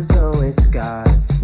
is always scars.